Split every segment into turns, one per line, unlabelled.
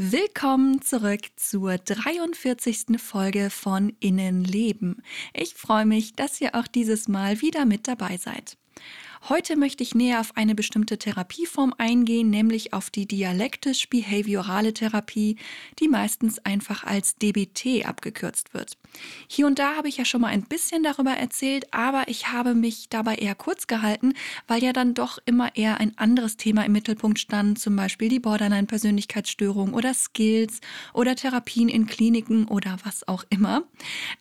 Willkommen zurück zur 43. Folge von Innenleben. Ich freue mich, dass ihr auch dieses Mal wieder mit dabei seid. Heute möchte ich näher auf eine bestimmte Therapieform eingehen, nämlich auf die dialektisch-behaviorale Therapie, die meistens einfach als DBT abgekürzt wird. Hier und da habe ich ja schon mal ein bisschen darüber erzählt, aber ich habe mich dabei eher kurz gehalten, weil ja dann doch immer eher ein anderes Thema im Mittelpunkt stand, zum Beispiel die Borderline-Persönlichkeitsstörung oder Skills oder Therapien in Kliniken oder was auch immer.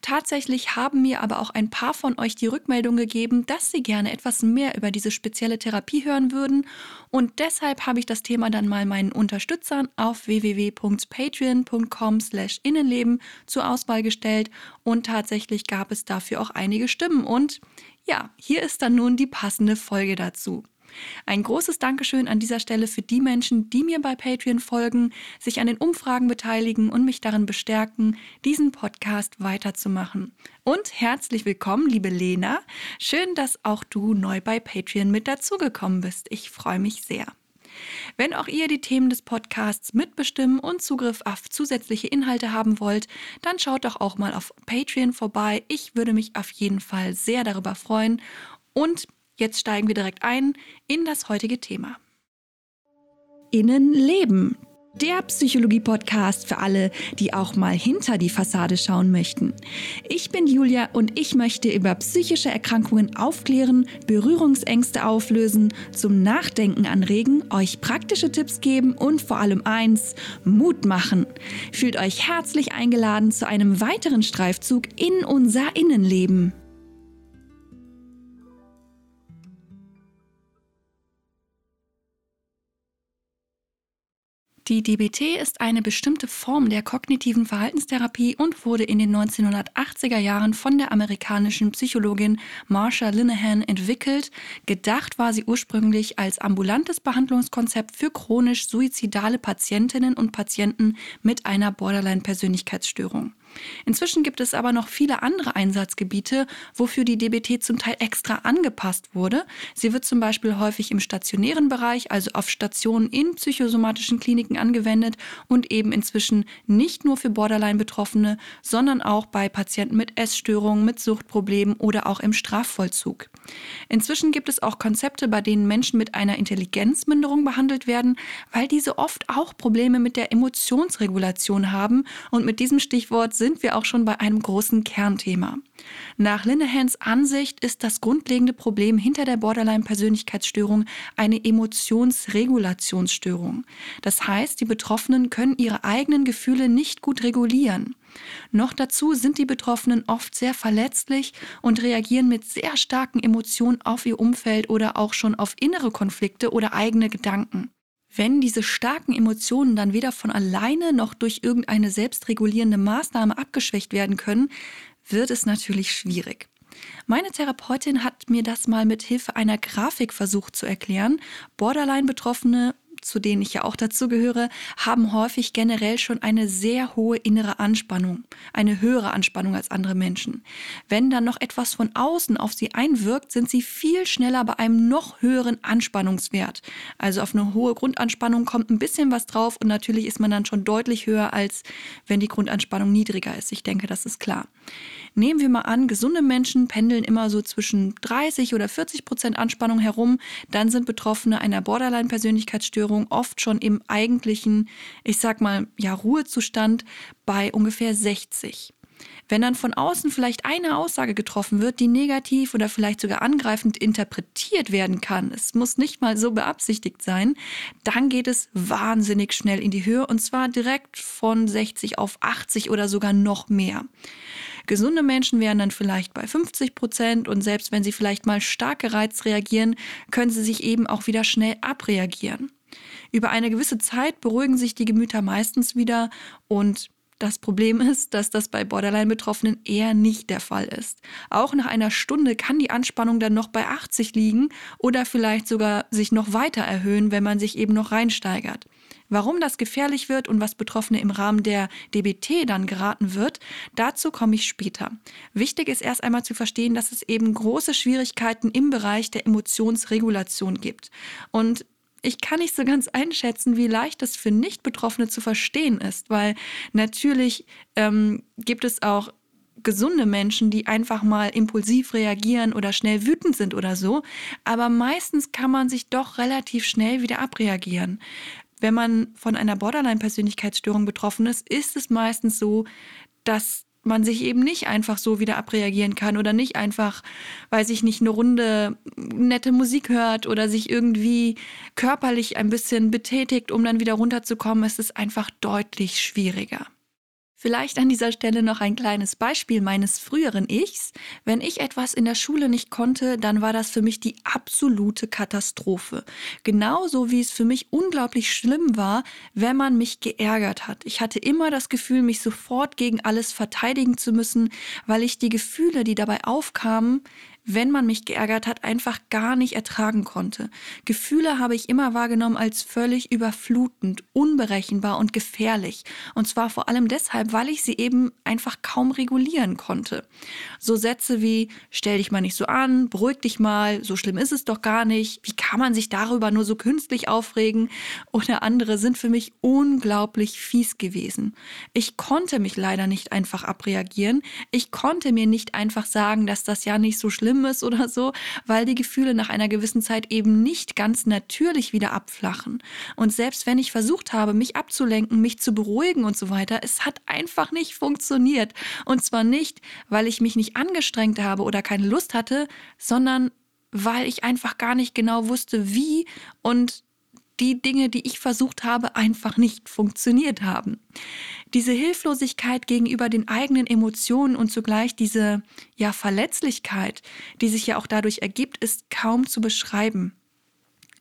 Tatsächlich haben mir aber auch ein paar von euch die Rückmeldung gegeben, dass sie gerne etwas mehr über diese spezielle Therapie hören würden. Und deshalb habe ich das Thema dann mal meinen Unterstützern auf www.patreon.com/innenleben zur Auswahl gestellt. Und tatsächlich gab es dafür auch einige Stimmen. Und ja, hier ist dann nun die passende Folge dazu. Ein großes Dankeschön an dieser Stelle für die Menschen, die mir bei Patreon folgen, sich an den Umfragen beteiligen und mich darin bestärken, diesen Podcast weiterzumachen. Und herzlich willkommen, liebe Lena. Schön, dass auch du neu bei Patreon mit dazugekommen bist. Ich freue mich sehr. Wenn auch ihr die Themen des Podcasts mitbestimmen und Zugriff auf zusätzliche Inhalte haben wollt, dann schaut doch auch mal auf Patreon vorbei. Ich würde mich auf jeden Fall sehr darüber freuen. Und Jetzt steigen wir direkt ein in das heutige Thema. Innenleben. Der Psychologie-Podcast für alle, die auch mal hinter die Fassade schauen möchten. Ich bin Julia und ich möchte über psychische Erkrankungen aufklären, Berührungsängste auflösen, zum Nachdenken anregen, euch praktische Tipps geben und vor allem eins, Mut machen. Fühlt euch herzlich eingeladen zu einem weiteren Streifzug in unser Innenleben. Die DBT ist eine bestimmte Form der kognitiven Verhaltenstherapie und wurde in den 1980er Jahren von der amerikanischen Psychologin Marsha Linehan entwickelt. Gedacht war sie ursprünglich als ambulantes Behandlungskonzept für chronisch suizidale Patientinnen und Patienten mit einer Borderline-Persönlichkeitsstörung. Inzwischen gibt es aber noch viele andere Einsatzgebiete, wofür die DBT zum Teil extra angepasst wurde. Sie wird zum Beispiel häufig im stationären Bereich, also auf Stationen in psychosomatischen Kliniken angewendet und eben inzwischen nicht nur für Borderline-Betroffene, sondern auch bei Patienten mit Essstörungen, mit Suchtproblemen oder auch im Strafvollzug. Inzwischen gibt es auch Konzepte, bei denen Menschen mit einer Intelligenzminderung behandelt werden, weil diese oft auch Probleme mit der Emotionsregulation haben und mit diesem Stichwort sind sind wir auch schon bei einem großen Kernthema. Nach Linehans Ansicht ist das grundlegende Problem hinter der Borderline-Persönlichkeitsstörung eine Emotionsregulationsstörung. Das heißt, die Betroffenen können ihre eigenen Gefühle nicht gut regulieren. Noch dazu sind die Betroffenen oft sehr verletzlich und reagieren mit sehr starken Emotionen auf ihr Umfeld oder auch schon auf innere Konflikte oder eigene Gedanken. Wenn diese starken Emotionen dann weder von alleine noch durch irgendeine selbstregulierende Maßnahme abgeschwächt werden können, wird es natürlich schwierig. Meine Therapeutin hat mir das mal mit Hilfe einer Grafik versucht zu erklären. Borderline-Betroffene zu denen ich ja auch dazu gehöre, haben häufig generell schon eine sehr hohe innere Anspannung, eine höhere Anspannung als andere Menschen. Wenn dann noch etwas von außen auf sie einwirkt, sind sie viel schneller bei einem noch höheren Anspannungswert. Also auf eine hohe Grundanspannung kommt ein bisschen was drauf und natürlich ist man dann schon deutlich höher, als wenn die Grundanspannung niedriger ist. Ich denke, das ist klar. Nehmen wir mal an, gesunde Menschen pendeln immer so zwischen 30 oder 40 Prozent Anspannung herum, dann sind Betroffene einer Borderline-Persönlichkeitsstörung oft schon im eigentlichen, ich sag mal, ja, Ruhezustand bei ungefähr 60. Wenn dann von außen vielleicht eine Aussage getroffen wird, die negativ oder vielleicht sogar angreifend interpretiert werden kann, es muss nicht mal so beabsichtigt sein, dann geht es wahnsinnig schnell in die Höhe und zwar direkt von 60 auf 80 oder sogar noch mehr. Gesunde Menschen wären dann vielleicht bei 50 Prozent und selbst wenn sie vielleicht mal stark gereizt reagieren, können sie sich eben auch wieder schnell abreagieren. Über eine gewisse Zeit beruhigen sich die Gemüter meistens wieder und das Problem ist, dass das bei Borderline-Betroffenen eher nicht der Fall ist. Auch nach einer Stunde kann die Anspannung dann noch bei 80 liegen oder vielleicht sogar sich noch weiter erhöhen, wenn man sich eben noch reinsteigert. Warum das gefährlich wird und was Betroffene im Rahmen der DBT dann geraten wird, dazu komme ich später. Wichtig ist erst einmal zu verstehen, dass es eben große Schwierigkeiten im Bereich der Emotionsregulation gibt. Und ich kann nicht so ganz einschätzen, wie leicht das für Nicht-Betroffene zu verstehen ist, weil natürlich ähm, gibt es auch gesunde Menschen, die einfach mal impulsiv reagieren oder schnell wütend sind oder so. Aber meistens kann man sich doch relativ schnell wieder abreagieren. Wenn man von einer Borderline-Persönlichkeitsstörung betroffen ist, ist es meistens so, dass man sich eben nicht einfach so wieder abreagieren kann oder nicht einfach, weil sich nicht eine Runde nette Musik hört oder sich irgendwie körperlich ein bisschen betätigt, um dann wieder runterzukommen. Es ist einfach deutlich schwieriger. Vielleicht an dieser Stelle noch ein kleines Beispiel meines früheren Ichs. Wenn ich etwas in der Schule nicht konnte, dann war das für mich die absolute Katastrophe. Genauso wie es für mich unglaublich schlimm war, wenn man mich geärgert hat. Ich hatte immer das Gefühl, mich sofort gegen alles verteidigen zu müssen, weil ich die Gefühle, die dabei aufkamen, wenn man mich geärgert hat, einfach gar nicht ertragen konnte. Gefühle habe ich immer wahrgenommen als völlig überflutend, unberechenbar und gefährlich. Und zwar vor allem deshalb, weil ich sie eben einfach kaum regulieren konnte. So Sätze wie, stell dich mal nicht so an, beruhig dich mal, so schlimm ist es doch gar nicht, wie kann man sich darüber nur so künstlich aufregen? Oder andere sind für mich unglaublich fies gewesen. Ich konnte mich leider nicht einfach abreagieren. Ich konnte mir nicht einfach sagen, dass das ja nicht so schlimm Schlimmes oder so, weil die Gefühle nach einer gewissen Zeit eben nicht ganz natürlich wieder abflachen. Und selbst wenn ich versucht habe, mich abzulenken, mich zu beruhigen und so weiter, es hat einfach nicht funktioniert. Und zwar nicht, weil ich mich nicht angestrengt habe oder keine Lust hatte, sondern weil ich einfach gar nicht genau wusste, wie und die Dinge, die ich versucht habe, einfach nicht funktioniert haben. Diese Hilflosigkeit gegenüber den eigenen Emotionen und zugleich diese ja Verletzlichkeit, die sich ja auch dadurch ergibt, ist kaum zu beschreiben.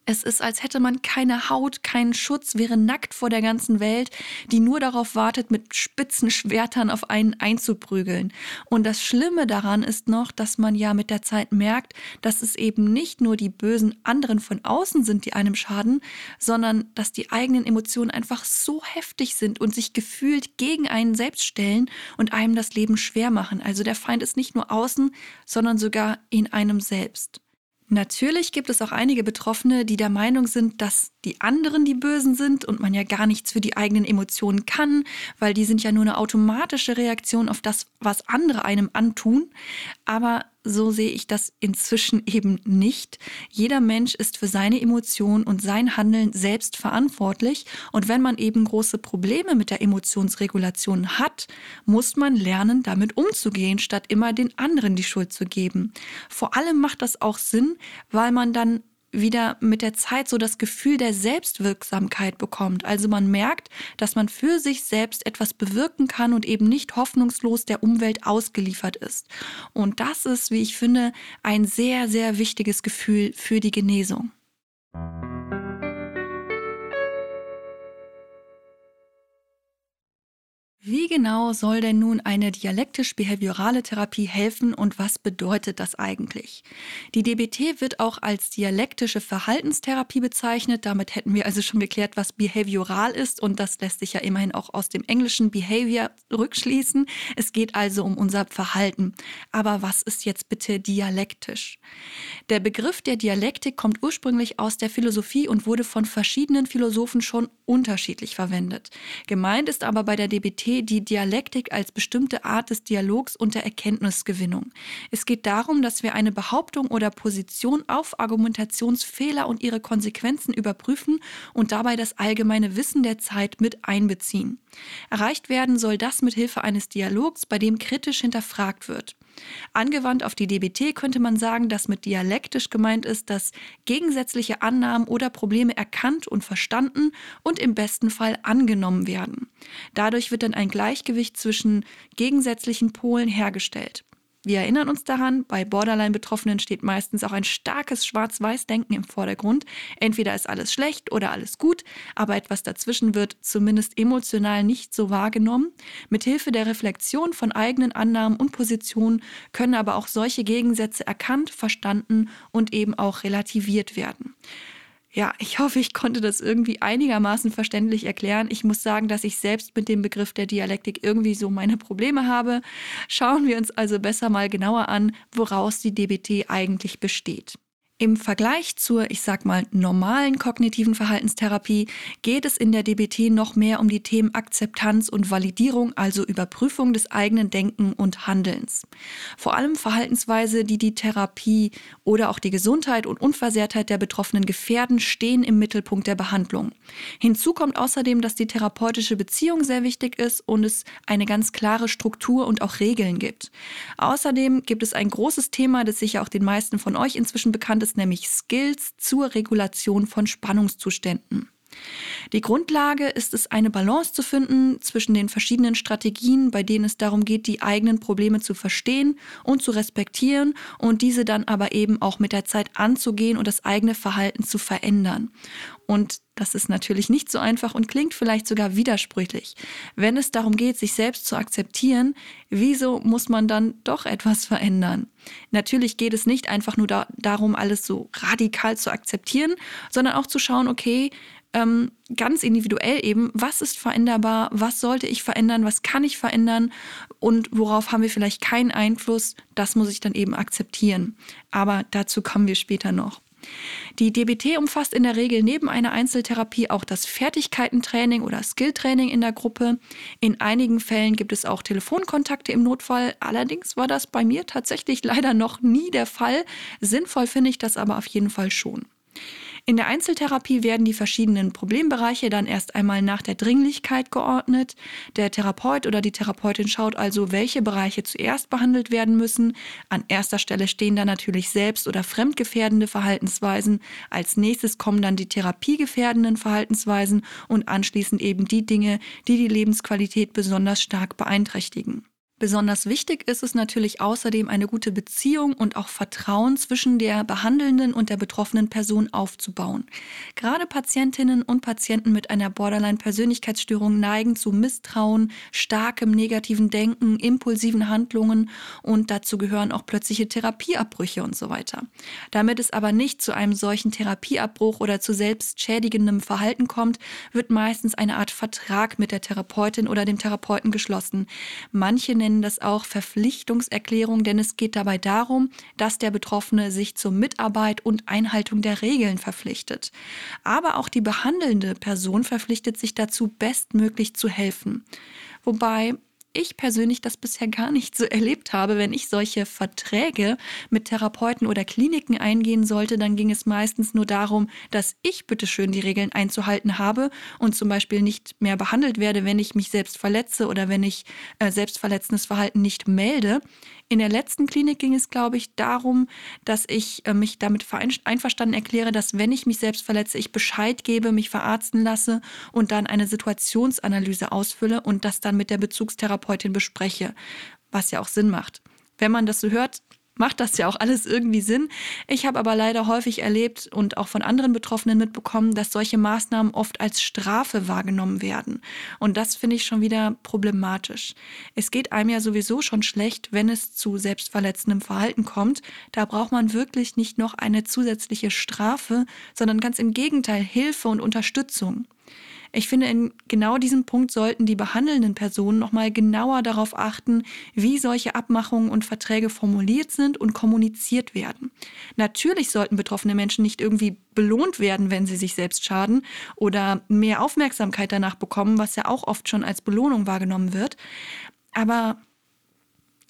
Es ist, als hätte man keine Haut, keinen Schutz, wäre nackt vor der ganzen Welt, die nur darauf wartet, mit spitzen Schwertern auf einen einzuprügeln. Und das Schlimme daran ist noch, dass man ja mit der Zeit merkt, dass es eben nicht nur die bösen anderen von außen sind, die einem schaden, sondern dass die eigenen Emotionen einfach so heftig sind und sich gefühlt gegen einen selbst stellen und einem das Leben schwer machen. Also der Feind ist nicht nur außen, sondern sogar in einem selbst. Natürlich gibt es auch einige Betroffene, die der Meinung sind, dass die anderen die Bösen sind und man ja gar nichts für die eigenen Emotionen kann, weil die sind ja nur eine automatische Reaktion auf das, was andere einem antun. Aber so sehe ich das inzwischen eben nicht. Jeder Mensch ist für seine Emotionen und sein Handeln selbst verantwortlich. Und wenn man eben große Probleme mit der Emotionsregulation hat, muss man lernen, damit umzugehen, statt immer den anderen die Schuld zu geben. Vor allem macht das auch Sinn, weil man dann wieder mit der Zeit so das Gefühl der Selbstwirksamkeit bekommt. Also man merkt, dass man für sich selbst etwas bewirken kann und eben nicht hoffnungslos der Umwelt ausgeliefert ist. Und das ist, wie ich finde, ein sehr, sehr wichtiges Gefühl für die Genesung. Wie genau soll denn nun eine dialektisch-behaviorale Therapie helfen und was bedeutet das eigentlich? Die DBT wird auch als dialektische Verhaltenstherapie bezeichnet. Damit hätten wir also schon geklärt, was behavioral ist und das lässt sich ja immerhin auch aus dem englischen Behavior rückschließen. Es geht also um unser Verhalten. Aber was ist jetzt bitte dialektisch? Der Begriff der Dialektik kommt ursprünglich aus der Philosophie und wurde von verschiedenen Philosophen schon unterschiedlich verwendet. Gemeint ist aber bei der DBT die Dialektik als bestimmte Art des Dialogs und der Erkenntnisgewinnung. Es geht darum, dass wir eine Behauptung oder Position auf Argumentationsfehler und ihre Konsequenzen überprüfen und dabei das allgemeine Wissen der Zeit mit einbeziehen. Erreicht werden soll das mit Hilfe eines Dialogs, bei dem kritisch hinterfragt wird. Angewandt auf die DBT könnte man sagen, dass mit dialektisch gemeint ist, dass gegensätzliche Annahmen oder Probleme erkannt und verstanden und im besten Fall angenommen werden. Dadurch wird dann ein Gleichgewicht zwischen gegensätzlichen Polen hergestellt. Wir erinnern uns daran, bei Borderline-Betroffenen steht meistens auch ein starkes Schwarz-Weiß-Denken im Vordergrund. Entweder ist alles schlecht oder alles gut, aber etwas dazwischen wird zumindest emotional nicht so wahrgenommen. Mithilfe der Reflexion von eigenen Annahmen und Positionen können aber auch solche Gegensätze erkannt, verstanden und eben auch relativiert werden. Ja, ich hoffe, ich konnte das irgendwie einigermaßen verständlich erklären. Ich muss sagen, dass ich selbst mit dem Begriff der Dialektik irgendwie so meine Probleme habe. Schauen wir uns also besser mal genauer an, woraus die DBT eigentlich besteht. Im Vergleich zur, ich sag mal, normalen kognitiven Verhaltenstherapie geht es in der DBT noch mehr um die Themen Akzeptanz und Validierung, also Überprüfung des eigenen Denken und Handelns. Vor allem Verhaltensweise, die die Therapie oder auch die Gesundheit und Unversehrtheit der Betroffenen gefährden, stehen im Mittelpunkt der Behandlung. Hinzu kommt außerdem, dass die therapeutische Beziehung sehr wichtig ist und es eine ganz klare Struktur und auch Regeln gibt. Außerdem gibt es ein großes Thema, das sicher auch den meisten von euch inzwischen bekannt ist, es nämlich Skills zur Regulation von Spannungszuständen. Die Grundlage ist es, eine Balance zu finden zwischen den verschiedenen Strategien, bei denen es darum geht, die eigenen Probleme zu verstehen und zu respektieren und diese dann aber eben auch mit der Zeit anzugehen und das eigene Verhalten zu verändern. Und das ist natürlich nicht so einfach und klingt vielleicht sogar widersprüchlich. Wenn es darum geht, sich selbst zu akzeptieren, wieso muss man dann doch etwas verändern? Natürlich geht es nicht einfach nur da darum, alles so radikal zu akzeptieren, sondern auch zu schauen, okay, ähm, ganz individuell eben, was ist veränderbar, was sollte ich verändern, was kann ich verändern und worauf haben wir vielleicht keinen Einfluss, das muss ich dann eben akzeptieren. Aber dazu kommen wir später noch. Die DBT umfasst in der Regel neben einer Einzeltherapie auch das Fertigkeitentraining oder Skilltraining in der Gruppe. In einigen Fällen gibt es auch Telefonkontakte im Notfall. Allerdings war das bei mir tatsächlich leider noch nie der Fall. Sinnvoll finde ich das aber auf jeden Fall schon. In der Einzeltherapie werden die verschiedenen Problembereiche dann erst einmal nach der Dringlichkeit geordnet. Der Therapeut oder die Therapeutin schaut also, welche Bereiche zuerst behandelt werden müssen. An erster Stelle stehen dann natürlich selbst- oder fremdgefährdende Verhaltensweisen. Als nächstes kommen dann die therapiegefährdenden Verhaltensweisen und anschließend eben die Dinge, die die Lebensqualität besonders stark beeinträchtigen. Besonders wichtig ist es natürlich außerdem, eine gute Beziehung und auch Vertrauen zwischen der behandelnden und der betroffenen Person aufzubauen. Gerade Patientinnen und Patienten mit einer Borderline-Persönlichkeitsstörung neigen zu Misstrauen, starkem negativen Denken, impulsiven Handlungen und dazu gehören auch plötzliche Therapieabbrüche und so weiter. Damit es aber nicht zu einem solchen Therapieabbruch oder zu selbstschädigendem Verhalten kommt, wird meistens eine Art Vertrag mit der Therapeutin oder dem Therapeuten geschlossen. Manche nennen das auch Verpflichtungserklärung, denn es geht dabei darum, dass der Betroffene sich zur Mitarbeit und Einhaltung der Regeln verpflichtet. Aber auch die behandelnde Person verpflichtet sich dazu, bestmöglich zu helfen. Wobei ich persönlich das bisher gar nicht so erlebt habe. Wenn ich solche Verträge mit Therapeuten oder Kliniken eingehen sollte, dann ging es meistens nur darum, dass ich bitteschön die Regeln einzuhalten habe und zum Beispiel nicht mehr behandelt werde, wenn ich mich selbst verletze oder wenn ich äh, selbstverletzendes Verhalten nicht melde. In der letzten Klinik ging es, glaube ich, darum, dass ich äh, mich damit einverstanden erkläre, dass wenn ich mich selbst verletze, ich Bescheid gebe, mich verarzten lasse und dann eine Situationsanalyse ausfülle und das dann mit der Bezugstherapeutin bespreche, was ja auch Sinn macht. Wenn man das so hört, macht das ja auch alles irgendwie Sinn. Ich habe aber leider häufig erlebt und auch von anderen Betroffenen mitbekommen, dass solche Maßnahmen oft als Strafe wahrgenommen werden. Und das finde ich schon wieder problematisch. Es geht einem ja sowieso schon schlecht, wenn es zu selbstverletzendem Verhalten kommt. Da braucht man wirklich nicht noch eine zusätzliche Strafe, sondern ganz im Gegenteil Hilfe und Unterstützung. Ich finde, in genau diesem Punkt sollten die behandelnden Personen nochmal genauer darauf achten, wie solche Abmachungen und Verträge formuliert sind und kommuniziert werden. Natürlich sollten betroffene Menschen nicht irgendwie belohnt werden, wenn sie sich selbst schaden oder mehr Aufmerksamkeit danach bekommen, was ja auch oft schon als Belohnung wahrgenommen wird. Aber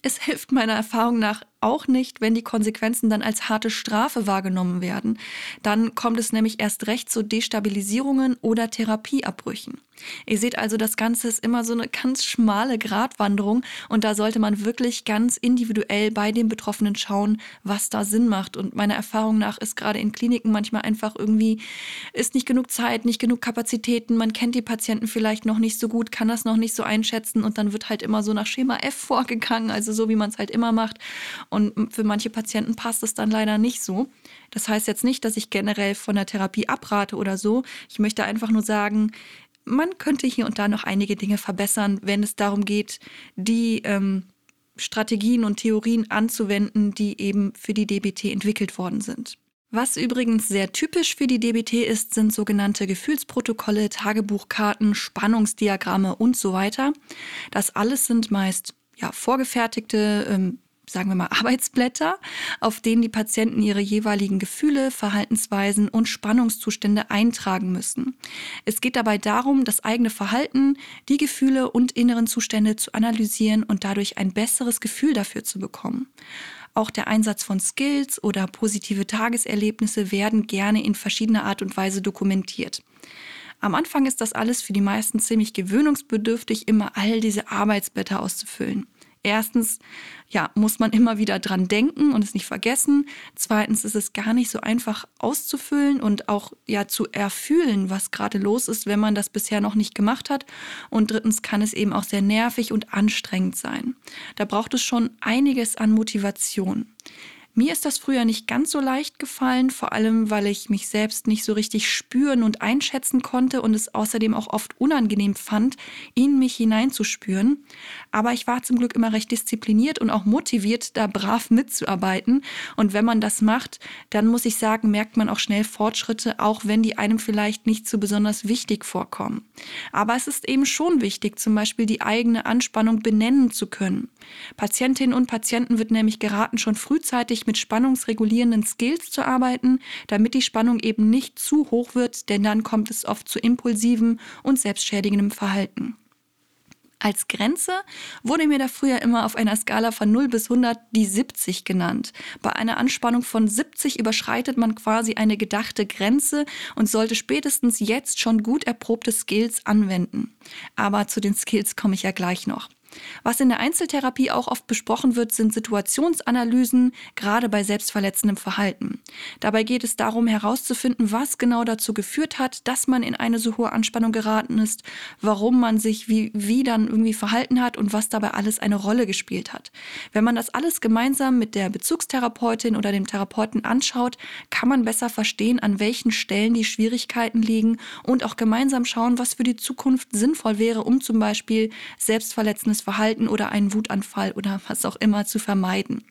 es hilft meiner Erfahrung nach auch nicht, wenn die Konsequenzen dann als harte Strafe wahrgenommen werden. Dann kommt es nämlich erst recht zu Destabilisierungen oder Therapieabbrüchen. Ihr seht also, das Ganze ist immer so eine ganz schmale Gratwanderung und da sollte man wirklich ganz individuell bei den Betroffenen schauen, was da Sinn macht. Und meiner Erfahrung nach ist gerade in Kliniken manchmal einfach irgendwie, ist nicht genug Zeit, nicht genug Kapazitäten, man kennt die Patienten vielleicht noch nicht so gut, kann das noch nicht so einschätzen und dann wird halt immer so nach Schema F vorgegangen, also so wie man es halt immer macht. Und für manche Patienten passt es dann leider nicht so. Das heißt jetzt nicht, dass ich generell von der Therapie abrate oder so. Ich möchte einfach nur sagen, man könnte hier und da noch einige Dinge verbessern, wenn es darum geht, die ähm, Strategien und Theorien anzuwenden, die eben für die DBT entwickelt worden sind. Was übrigens sehr typisch für die DBT ist, sind sogenannte Gefühlsprotokolle, Tagebuchkarten, Spannungsdiagramme und so weiter. Das alles sind meist ja, vorgefertigte ähm, sagen wir mal, Arbeitsblätter, auf denen die Patienten ihre jeweiligen Gefühle, Verhaltensweisen und Spannungszustände eintragen müssen. Es geht dabei darum, das eigene Verhalten, die Gefühle und inneren Zustände zu analysieren und dadurch ein besseres Gefühl dafür zu bekommen. Auch der Einsatz von Skills oder positive Tageserlebnisse werden gerne in verschiedener Art und Weise dokumentiert. Am Anfang ist das alles für die meisten ziemlich gewöhnungsbedürftig, immer all diese Arbeitsblätter auszufüllen. Erstens, ja, muss man immer wieder dran denken und es nicht vergessen. Zweitens ist es gar nicht so einfach auszufüllen und auch ja zu erfühlen, was gerade los ist, wenn man das bisher noch nicht gemacht hat. Und drittens kann es eben auch sehr nervig und anstrengend sein. Da braucht es schon einiges an Motivation. Mir ist das früher nicht ganz so leicht gefallen, vor allem weil ich mich selbst nicht so richtig spüren und einschätzen konnte und es außerdem auch oft unangenehm fand, in mich hineinzuspüren. Aber ich war zum Glück immer recht diszipliniert und auch motiviert, da brav mitzuarbeiten. Und wenn man das macht, dann muss ich sagen, merkt man auch schnell Fortschritte, auch wenn die einem vielleicht nicht so besonders wichtig vorkommen. Aber es ist eben schon wichtig, zum Beispiel die eigene Anspannung benennen zu können. Patientinnen und Patienten wird nämlich geraten, schon frühzeitig mit spannungsregulierenden Skills zu arbeiten, damit die Spannung eben nicht zu hoch wird, denn dann kommt es oft zu impulsivem und selbstschädigendem Verhalten. Als Grenze wurde mir da früher immer auf einer Skala von 0 bis 100 die 70 genannt. Bei einer Anspannung von 70 überschreitet man quasi eine gedachte Grenze und sollte spätestens jetzt schon gut erprobte Skills anwenden. Aber zu den Skills komme ich ja gleich noch. Was in der Einzeltherapie auch oft besprochen wird, sind Situationsanalysen, gerade bei selbstverletzendem Verhalten. Dabei geht es darum herauszufinden, was genau dazu geführt hat, dass man in eine so hohe Anspannung geraten ist, warum man sich wie, wie dann irgendwie verhalten hat und was dabei alles eine Rolle gespielt hat. Wenn man das alles gemeinsam mit der Bezugstherapeutin oder dem Therapeuten anschaut, kann man besser verstehen, an welchen Stellen die Schwierigkeiten liegen und auch gemeinsam schauen, was für die Zukunft sinnvoll wäre, um zum Beispiel selbstverletzendes Verhalten oder einen Wutanfall oder was auch immer zu vermeiden.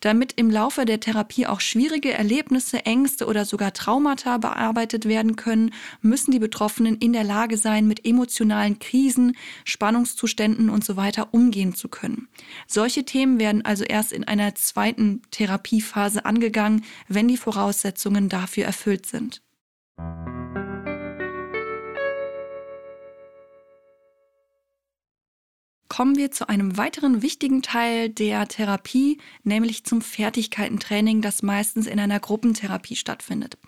Damit im Laufe der Therapie auch schwierige Erlebnisse, Ängste oder sogar Traumata bearbeitet werden können, müssen die Betroffenen in der Lage sein, mit emotionalen Krisen, Spannungszuständen und so weiter umgehen zu können. Solche Themen werden also erst in einer zweiten Therapiephase angegangen, wenn die Voraussetzungen dafür erfüllt sind. Kommen wir zu einem weiteren wichtigen Teil der Therapie, nämlich zum Fertigkeitentraining, das meistens in einer Gruppentherapie stattfindet.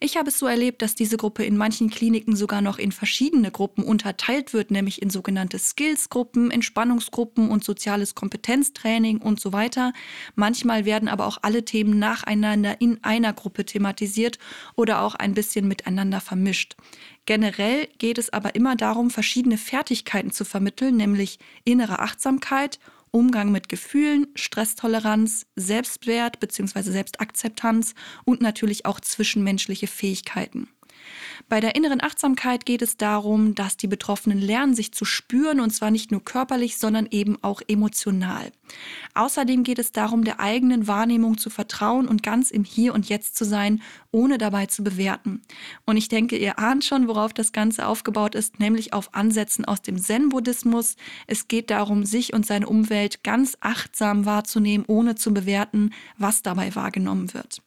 Ich habe es so erlebt, dass diese Gruppe in manchen Kliniken sogar noch in verschiedene Gruppen unterteilt wird, nämlich in sogenannte Skills-Gruppen, Entspannungsgruppen und soziales Kompetenztraining und so weiter. Manchmal werden aber auch alle Themen nacheinander in einer Gruppe thematisiert oder auch ein bisschen miteinander vermischt. Generell geht es aber immer darum, verschiedene Fertigkeiten zu vermitteln, nämlich innere Achtsamkeit, Umgang mit Gefühlen, Stresstoleranz, Selbstwert bzw. Selbstakzeptanz und natürlich auch zwischenmenschliche Fähigkeiten. Bei der inneren Achtsamkeit geht es darum, dass die Betroffenen lernen, sich zu spüren und zwar nicht nur körperlich, sondern eben auch emotional. Außerdem geht es darum, der eigenen Wahrnehmung zu vertrauen und ganz im Hier und Jetzt zu sein, ohne dabei zu bewerten. Und ich denke, ihr ahnt schon, worauf das Ganze aufgebaut ist, nämlich auf Ansätzen aus dem Zen-Buddhismus. Es geht darum, sich und seine Umwelt ganz achtsam wahrzunehmen, ohne zu bewerten, was dabei wahrgenommen wird.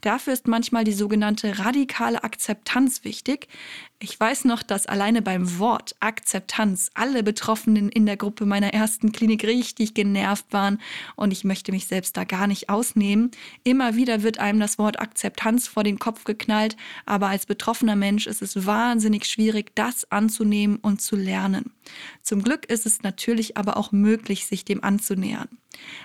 Dafür ist manchmal die sogenannte radikale Akzeptanz wichtig. Ich weiß noch, dass alleine beim Wort Akzeptanz alle Betroffenen in der Gruppe meiner ersten Klinik richtig genervt waren und ich möchte mich selbst da gar nicht ausnehmen. Immer wieder wird einem das Wort Akzeptanz vor den Kopf geknallt, aber als betroffener Mensch ist es wahnsinnig schwierig, das anzunehmen und zu lernen. Zum Glück ist es natürlich aber auch möglich, sich dem anzunähern.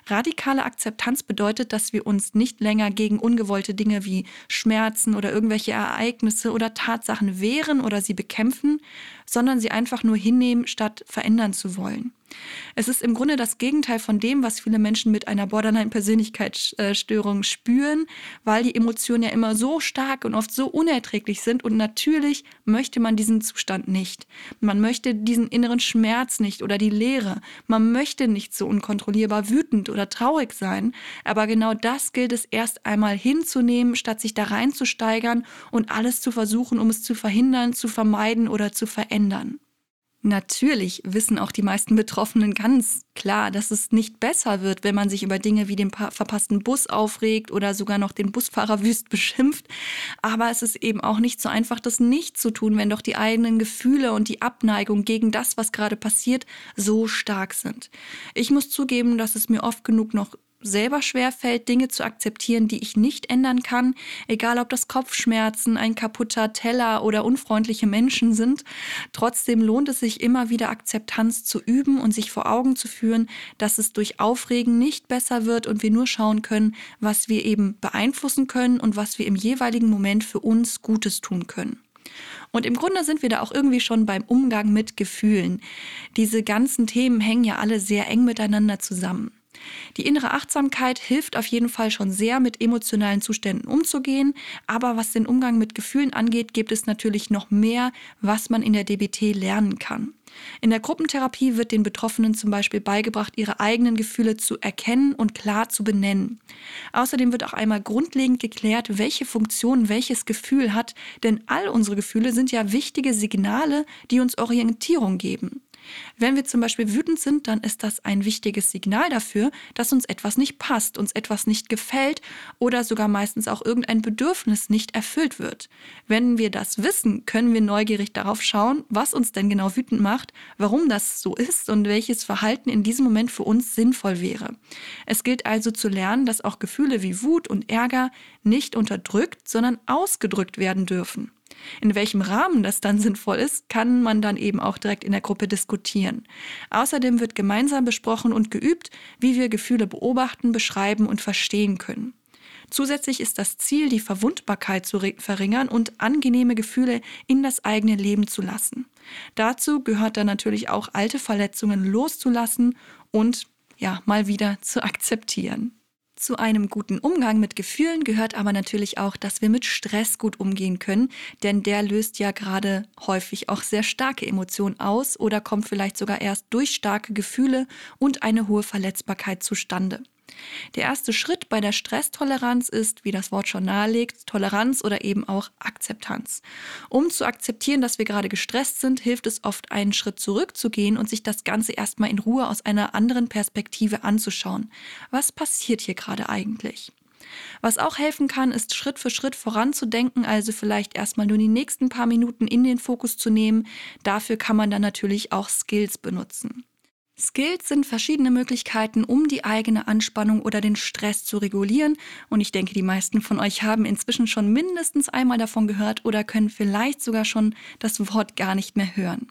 Radikale Akzeptanz bedeutet, dass wir uns nicht länger gegen ungewollte Dinge wie Schmerzen oder irgendwelche Ereignisse oder Tatsachen wehren oder sie bekämpfen, sondern sie einfach nur hinnehmen, statt verändern zu wollen. Es ist im Grunde das Gegenteil von dem, was viele Menschen mit einer Borderline-Persönlichkeitsstörung spüren, weil die Emotionen ja immer so stark und oft so unerträglich sind und natürlich möchte man diesen Zustand nicht. Man möchte diesen inneren Schmerz nicht oder die Leere. Man möchte nicht so unkontrollierbar wütend oder traurig sein, aber genau das gilt es erst einmal hinzunehmen, statt sich da reinzusteigern und alles zu versuchen, um es zu verhindern, zu vermeiden oder zu verändern. Natürlich wissen auch die meisten Betroffenen ganz klar, dass es nicht besser wird, wenn man sich über Dinge wie den verpassten Bus aufregt oder sogar noch den Busfahrer wüst beschimpft. Aber es ist eben auch nicht so einfach, das nicht zu tun, wenn doch die eigenen Gefühle und die Abneigung gegen das, was gerade passiert, so stark sind. Ich muss zugeben, dass es mir oft genug noch selber schwerfällt, Dinge zu akzeptieren, die ich nicht ändern kann, egal ob das Kopfschmerzen, ein kaputter Teller oder unfreundliche Menschen sind. Trotzdem lohnt es sich immer wieder Akzeptanz zu üben und sich vor Augen zu führen, dass es durch Aufregen nicht besser wird und wir nur schauen können, was wir eben beeinflussen können und was wir im jeweiligen Moment für uns Gutes tun können. Und im Grunde sind wir da auch irgendwie schon beim Umgang mit Gefühlen. Diese ganzen Themen hängen ja alle sehr eng miteinander zusammen. Die innere Achtsamkeit hilft auf jeden Fall schon sehr, mit emotionalen Zuständen umzugehen. Aber was den Umgang mit Gefühlen angeht, gibt es natürlich noch mehr, was man in der DBT lernen kann. In der Gruppentherapie wird den Betroffenen zum Beispiel beigebracht, ihre eigenen Gefühle zu erkennen und klar zu benennen. Außerdem wird auch einmal grundlegend geklärt, welche Funktion welches Gefühl hat, denn all unsere Gefühle sind ja wichtige Signale, die uns Orientierung geben. Wenn wir zum Beispiel wütend sind, dann ist das ein wichtiges Signal dafür, dass uns etwas nicht passt, uns etwas nicht gefällt oder sogar meistens auch irgendein Bedürfnis nicht erfüllt wird. Wenn wir das wissen, können wir neugierig darauf schauen, was uns denn genau wütend macht, warum das so ist und welches Verhalten in diesem Moment für uns sinnvoll wäre. Es gilt also zu lernen, dass auch Gefühle wie Wut und Ärger nicht unterdrückt, sondern ausgedrückt werden dürfen. In welchem Rahmen das dann sinnvoll ist, kann man dann eben auch direkt in der Gruppe diskutieren. Außerdem wird gemeinsam besprochen und geübt, wie wir Gefühle beobachten, beschreiben und verstehen können. Zusätzlich ist das Ziel, die Verwundbarkeit zu verringern und angenehme Gefühle in das eigene Leben zu lassen. Dazu gehört dann natürlich auch alte Verletzungen loszulassen und ja, mal wieder zu akzeptieren. Zu einem guten Umgang mit Gefühlen gehört aber natürlich auch, dass wir mit Stress gut umgehen können, denn der löst ja gerade häufig auch sehr starke Emotionen aus oder kommt vielleicht sogar erst durch starke Gefühle und eine hohe Verletzbarkeit zustande. Der erste Schritt bei der Stresstoleranz ist, wie das Wort schon nahelegt, Toleranz oder eben auch Akzeptanz. Um zu akzeptieren, dass wir gerade gestresst sind, hilft es oft, einen Schritt zurückzugehen und sich das Ganze erstmal in Ruhe aus einer anderen Perspektive anzuschauen. Was passiert hier gerade eigentlich? Was auch helfen kann, ist Schritt für Schritt voranzudenken, also vielleicht erstmal nur die nächsten paar Minuten in den Fokus zu nehmen. Dafür kann man dann natürlich auch Skills benutzen. Skills sind verschiedene Möglichkeiten, um die eigene Anspannung oder den Stress zu regulieren. Und ich denke, die meisten von euch haben inzwischen schon mindestens einmal davon gehört oder können vielleicht sogar schon das Wort gar nicht mehr hören.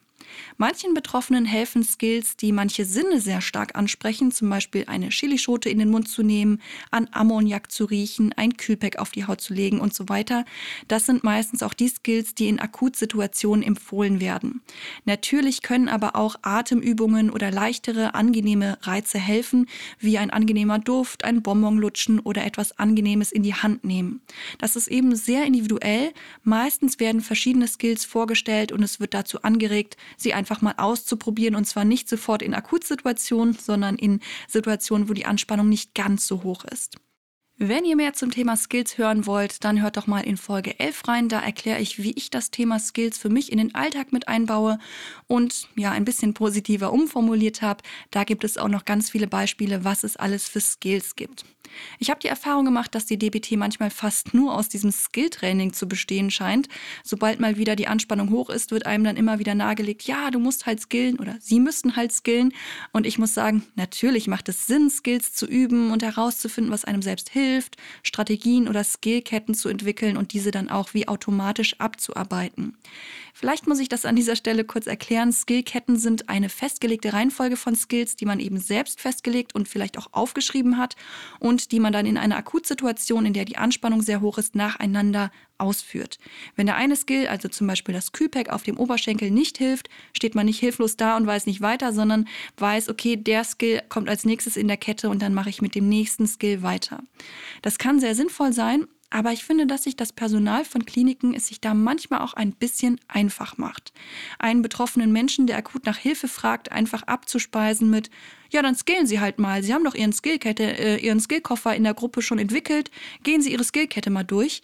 Manchen Betroffenen helfen Skills, die manche Sinne sehr stark ansprechen, zum Beispiel eine Chilischote in den Mund zu nehmen, an Ammoniak zu riechen, ein Kühlpack auf die Haut zu legen und so weiter. Das sind meistens auch die Skills, die in Akutsituationen empfohlen werden. Natürlich können aber auch Atemübungen oder leichtere, angenehme Reize helfen, wie ein angenehmer Duft, ein Bonbon lutschen oder etwas Angenehmes in die Hand nehmen. Das ist eben sehr individuell. Meistens werden verschiedene Skills vorgestellt und es wird dazu angeregt, sie einfach mal auszuprobieren und zwar nicht sofort in Akutsituationen, sondern in Situationen, wo die Anspannung nicht ganz so hoch ist. Wenn ihr mehr zum Thema Skills hören wollt, dann hört doch mal in Folge 11 rein. Da erkläre ich, wie ich das Thema Skills für mich in den Alltag mit einbaue und ja, ein bisschen positiver umformuliert habe. Da gibt es auch noch ganz viele Beispiele, was es alles für Skills gibt. Ich habe die Erfahrung gemacht, dass die DBT manchmal fast nur aus diesem Skill-Training zu bestehen scheint. Sobald mal wieder die Anspannung hoch ist, wird einem dann immer wieder nahegelegt, ja, du musst halt skillen oder sie müssten halt skillen. Und ich muss sagen, natürlich macht es Sinn, Skills zu üben und herauszufinden, was einem selbst hilft, Strategien oder Skillketten zu entwickeln und diese dann auch wie automatisch abzuarbeiten. Vielleicht muss ich das an dieser Stelle kurz erklären. Skillketten sind eine festgelegte Reihenfolge von Skills, die man eben selbst festgelegt und vielleicht auch aufgeschrieben hat und die man dann in einer Akutsituation, in der die Anspannung sehr hoch ist, nacheinander ausführt. Wenn der eine Skill, also zum Beispiel das Kühlpack auf dem Oberschenkel, nicht hilft, steht man nicht hilflos da und weiß nicht weiter, sondern weiß, okay, der Skill kommt als nächstes in der Kette und dann mache ich mit dem nächsten Skill weiter. Das kann sehr sinnvoll sein, aber ich finde, dass sich das Personal von Kliniken es sich da manchmal auch ein bisschen einfach macht. Einen betroffenen Menschen, der akut nach Hilfe fragt, einfach abzuspeisen mit, ja, dann skillen Sie halt mal. Sie haben doch Ihren Skillkette, äh, Ihren Skillkoffer in der Gruppe schon entwickelt. Gehen Sie Ihre Skillkette mal durch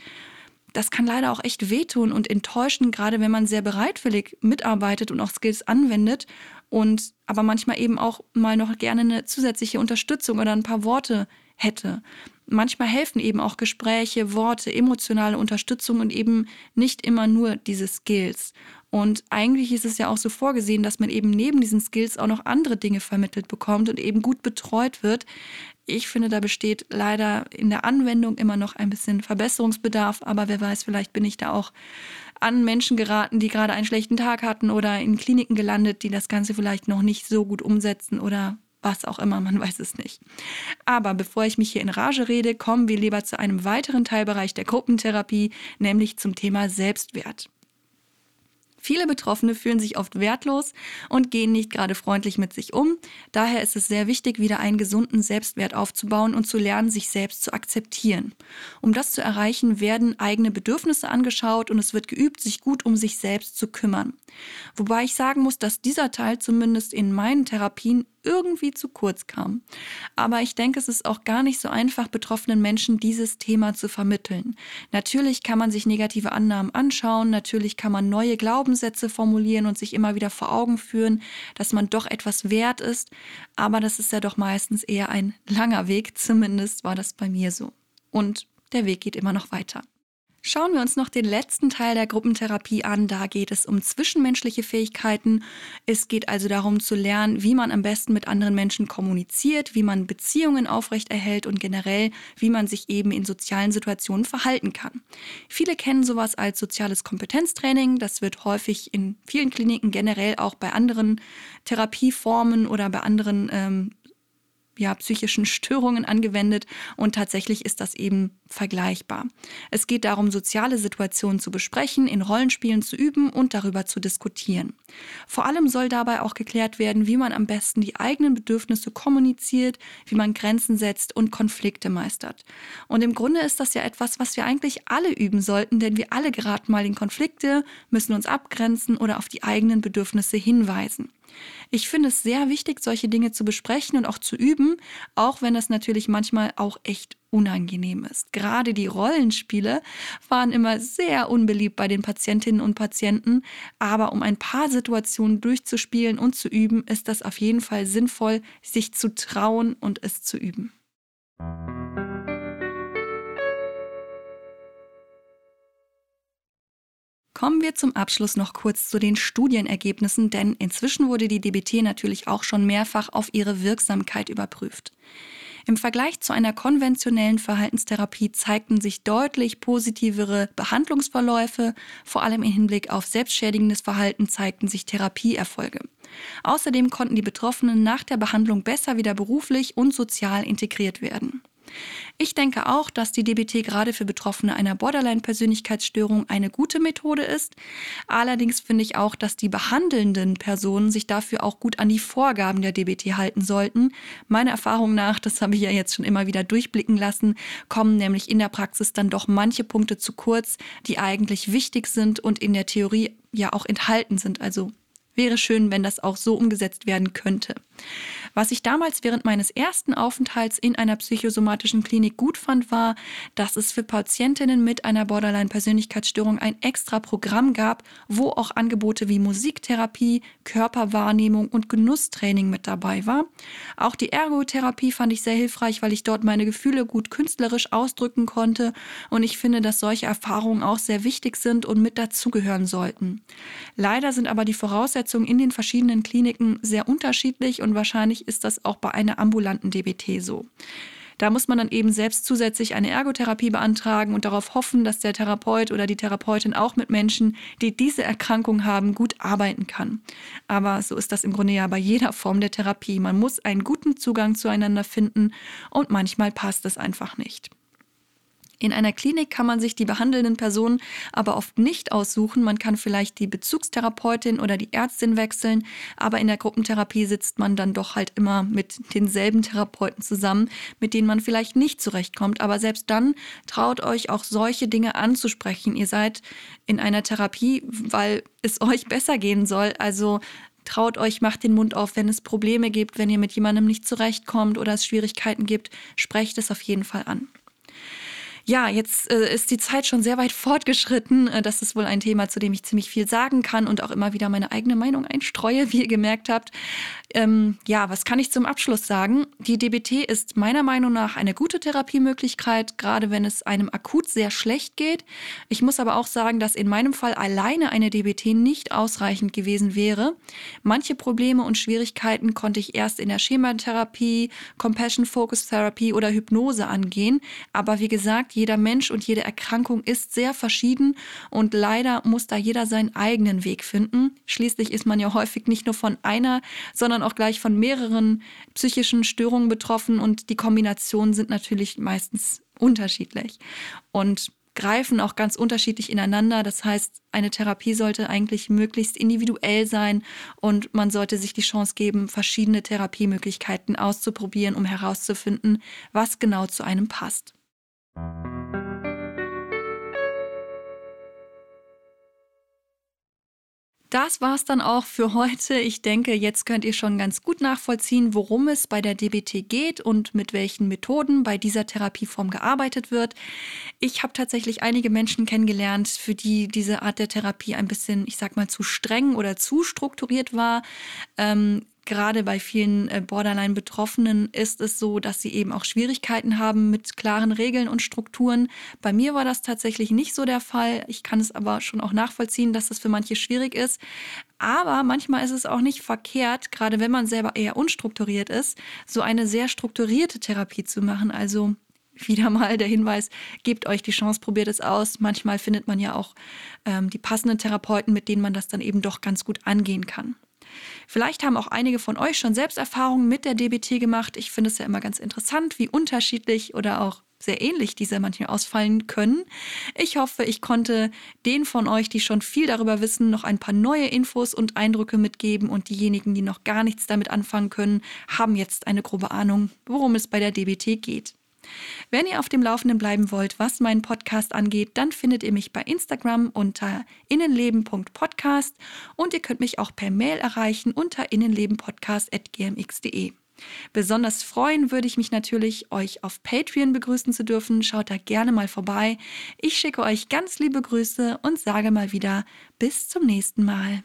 das kann leider auch echt wehtun und enttäuschen, gerade wenn man sehr bereitwillig mitarbeitet und auch Skills anwendet und aber manchmal eben auch mal noch gerne eine zusätzliche Unterstützung oder ein paar Worte hätte. Manchmal helfen eben auch Gespräche, Worte, emotionale Unterstützung und eben nicht immer nur diese Skills. Und eigentlich ist es ja auch so vorgesehen, dass man eben neben diesen Skills auch noch andere Dinge vermittelt bekommt und eben gut betreut wird. Ich finde, da besteht leider in der Anwendung immer noch ein bisschen Verbesserungsbedarf, aber wer weiß, vielleicht bin ich da auch an Menschen geraten, die gerade einen schlechten Tag hatten oder in Kliniken gelandet, die das Ganze vielleicht noch nicht so gut umsetzen oder was auch immer, man weiß es nicht. Aber bevor ich mich hier in Rage rede, kommen wir lieber zu einem weiteren Teilbereich der Gruppentherapie, nämlich zum Thema Selbstwert. Viele Betroffene fühlen sich oft wertlos und gehen nicht gerade freundlich mit sich um. Daher ist es sehr wichtig, wieder einen gesunden Selbstwert aufzubauen und zu lernen, sich selbst zu akzeptieren. Um das zu erreichen, werden eigene Bedürfnisse angeschaut und es wird geübt, sich gut um sich selbst zu kümmern. Wobei ich sagen muss, dass dieser Teil zumindest in meinen Therapien irgendwie zu kurz kam. Aber ich denke, es ist auch gar nicht so einfach, betroffenen Menschen dieses Thema zu vermitteln. Natürlich kann man sich negative Annahmen anschauen, natürlich kann man neue Glaubenssätze formulieren und sich immer wieder vor Augen führen, dass man doch etwas wert ist, aber das ist ja doch meistens eher ein langer Weg, zumindest war das bei mir so. Und der Weg geht immer noch weiter. Schauen wir uns noch den letzten Teil der Gruppentherapie an. Da geht es um zwischenmenschliche Fähigkeiten. Es geht also darum zu lernen, wie man am besten mit anderen Menschen kommuniziert, wie man Beziehungen aufrechterhält und generell, wie man sich eben in sozialen Situationen verhalten kann. Viele kennen sowas als soziales Kompetenztraining. Das wird häufig in vielen Kliniken generell auch bei anderen Therapieformen oder bei anderen ähm, ja, psychischen Störungen angewendet und tatsächlich ist das eben vergleichbar. Es geht darum, soziale Situationen zu besprechen, in Rollenspielen zu üben und darüber zu diskutieren. Vor allem soll dabei auch geklärt werden, wie man am besten die eigenen Bedürfnisse kommuniziert, wie man Grenzen setzt und Konflikte meistert. Und im Grunde ist das ja etwas, was wir eigentlich alle üben sollten, denn wir alle geraten mal in Konflikte, müssen uns abgrenzen oder auf die eigenen Bedürfnisse hinweisen. Ich finde es sehr wichtig, solche Dinge zu besprechen und auch zu üben, auch wenn das natürlich manchmal auch echt unangenehm ist. Gerade die Rollenspiele waren immer sehr unbeliebt bei den Patientinnen und Patienten, aber um ein paar Situationen durchzuspielen und zu üben, ist das auf jeden Fall sinnvoll, sich zu trauen und es zu üben. Kommen wir zum Abschluss noch kurz zu den Studienergebnissen, denn inzwischen wurde die DBT natürlich auch schon mehrfach auf ihre Wirksamkeit überprüft. Im Vergleich zu einer konventionellen Verhaltenstherapie zeigten sich deutlich positivere Behandlungsverläufe, vor allem im Hinblick auf selbstschädigendes Verhalten zeigten sich Therapieerfolge. Außerdem konnten die Betroffenen nach der Behandlung besser wieder beruflich und sozial integriert werden. Ich denke auch, dass die DBT gerade für Betroffene einer Borderline-Persönlichkeitsstörung eine gute Methode ist. Allerdings finde ich auch, dass die behandelnden Personen sich dafür auch gut an die Vorgaben der DBT halten sollten. Meiner Erfahrung nach, das habe ich ja jetzt schon immer wieder durchblicken lassen, kommen nämlich in der Praxis dann doch manche Punkte zu kurz, die eigentlich wichtig sind und in der Theorie ja auch enthalten sind. Also Wäre schön, wenn das auch so umgesetzt werden könnte. Was ich damals während meines ersten Aufenthalts in einer psychosomatischen Klinik gut fand, war, dass es für Patientinnen mit einer Borderline-Persönlichkeitsstörung ein extra Programm gab, wo auch Angebote wie Musiktherapie, Körperwahrnehmung und Genusstraining mit dabei war. Auch die Ergotherapie fand ich sehr hilfreich, weil ich dort meine Gefühle gut künstlerisch ausdrücken konnte und ich finde, dass solche Erfahrungen auch sehr wichtig sind und mit dazugehören sollten. Leider sind aber die Voraussetzungen in den verschiedenen Kliniken sehr unterschiedlich und wahrscheinlich ist das auch bei einer ambulanten DBT so. Da muss man dann eben selbst zusätzlich eine Ergotherapie beantragen und darauf hoffen, dass der Therapeut oder die Therapeutin auch mit Menschen, die diese Erkrankung haben, gut arbeiten kann. Aber so ist das im Grunde ja bei jeder Form der Therapie. Man muss einen guten Zugang zueinander finden und manchmal passt es einfach nicht. In einer Klinik kann man sich die behandelnden Personen aber oft nicht aussuchen. Man kann vielleicht die Bezugstherapeutin oder die Ärztin wechseln, aber in der Gruppentherapie sitzt man dann doch halt immer mit denselben Therapeuten zusammen, mit denen man vielleicht nicht zurechtkommt. Aber selbst dann traut euch auch solche Dinge anzusprechen. Ihr seid in einer Therapie, weil es euch besser gehen soll. Also traut euch, macht den Mund auf, wenn es Probleme gibt, wenn ihr mit jemandem nicht zurechtkommt oder es Schwierigkeiten gibt, sprecht es auf jeden Fall an. Ja, jetzt äh, ist die Zeit schon sehr weit fortgeschritten. Äh, das ist wohl ein Thema, zu dem ich ziemlich viel sagen kann und auch immer wieder meine eigene Meinung einstreue, wie ihr gemerkt habt. Ähm, ja, was kann ich zum Abschluss sagen? Die DBT ist meiner Meinung nach eine gute Therapiemöglichkeit, gerade wenn es einem akut sehr schlecht geht. Ich muss aber auch sagen, dass in meinem Fall alleine eine DBT nicht ausreichend gewesen wäre. Manche Probleme und Schwierigkeiten konnte ich erst in der Schematherapie, Compassion Focus Therapy oder Hypnose angehen. Aber wie gesagt, jeder Mensch und jede Erkrankung ist sehr verschieden und leider muss da jeder seinen eigenen Weg finden. Schließlich ist man ja häufig nicht nur von einer, sondern auch gleich von mehreren psychischen Störungen betroffen und die Kombinationen sind natürlich meistens unterschiedlich und greifen auch ganz unterschiedlich ineinander. Das heißt, eine Therapie sollte eigentlich möglichst individuell sein und man sollte sich die Chance geben, verschiedene Therapiemöglichkeiten auszuprobieren, um herauszufinden, was genau zu einem passt. Das war's dann auch für heute. Ich denke, jetzt könnt ihr schon ganz gut nachvollziehen, worum es bei der DBT geht und mit welchen Methoden bei dieser Therapieform gearbeitet wird. Ich habe tatsächlich einige Menschen kennengelernt, für die diese Art der Therapie ein bisschen, ich sag mal, zu streng oder zu strukturiert war. Ähm, gerade bei vielen äh, Borderline-Betroffenen ist es so, dass sie eben auch Schwierigkeiten haben mit klaren Regeln und Strukturen. Bei mir war das tatsächlich nicht so der Fall. Ich kann es aber schon auch nachvollziehen, dass das für manche schwierig ist. Aber manchmal ist es auch nicht verkehrt, gerade wenn man selber eher unstrukturiert ist, so eine sehr strukturierte Therapie zu machen. Also wieder mal der Hinweis, gebt euch die Chance, probiert es aus. Manchmal findet man ja auch ähm, die passenden Therapeuten, mit denen man das dann eben doch ganz gut angehen kann. Vielleicht haben auch einige von euch schon selbst Erfahrungen mit der DBT gemacht. Ich finde es ja immer ganz interessant, wie unterschiedlich oder auch sehr ähnlich diese manchmal ausfallen können. Ich hoffe, ich konnte den von euch, die schon viel darüber wissen, noch ein paar neue Infos und Eindrücke mitgeben und diejenigen, die noch gar nichts damit anfangen können, haben jetzt eine grobe Ahnung, worum es bei der DBT geht. Wenn ihr auf dem Laufenden bleiben wollt, was meinen Podcast angeht, dann findet ihr mich bei Instagram unter innenleben.podcast und ihr könnt mich auch per Mail erreichen unter innenlebenpodcast.gmx.de. Besonders freuen würde ich mich natürlich, euch auf Patreon begrüßen zu dürfen. Schaut da gerne mal vorbei. Ich schicke euch ganz liebe Grüße und sage mal wieder bis zum nächsten Mal.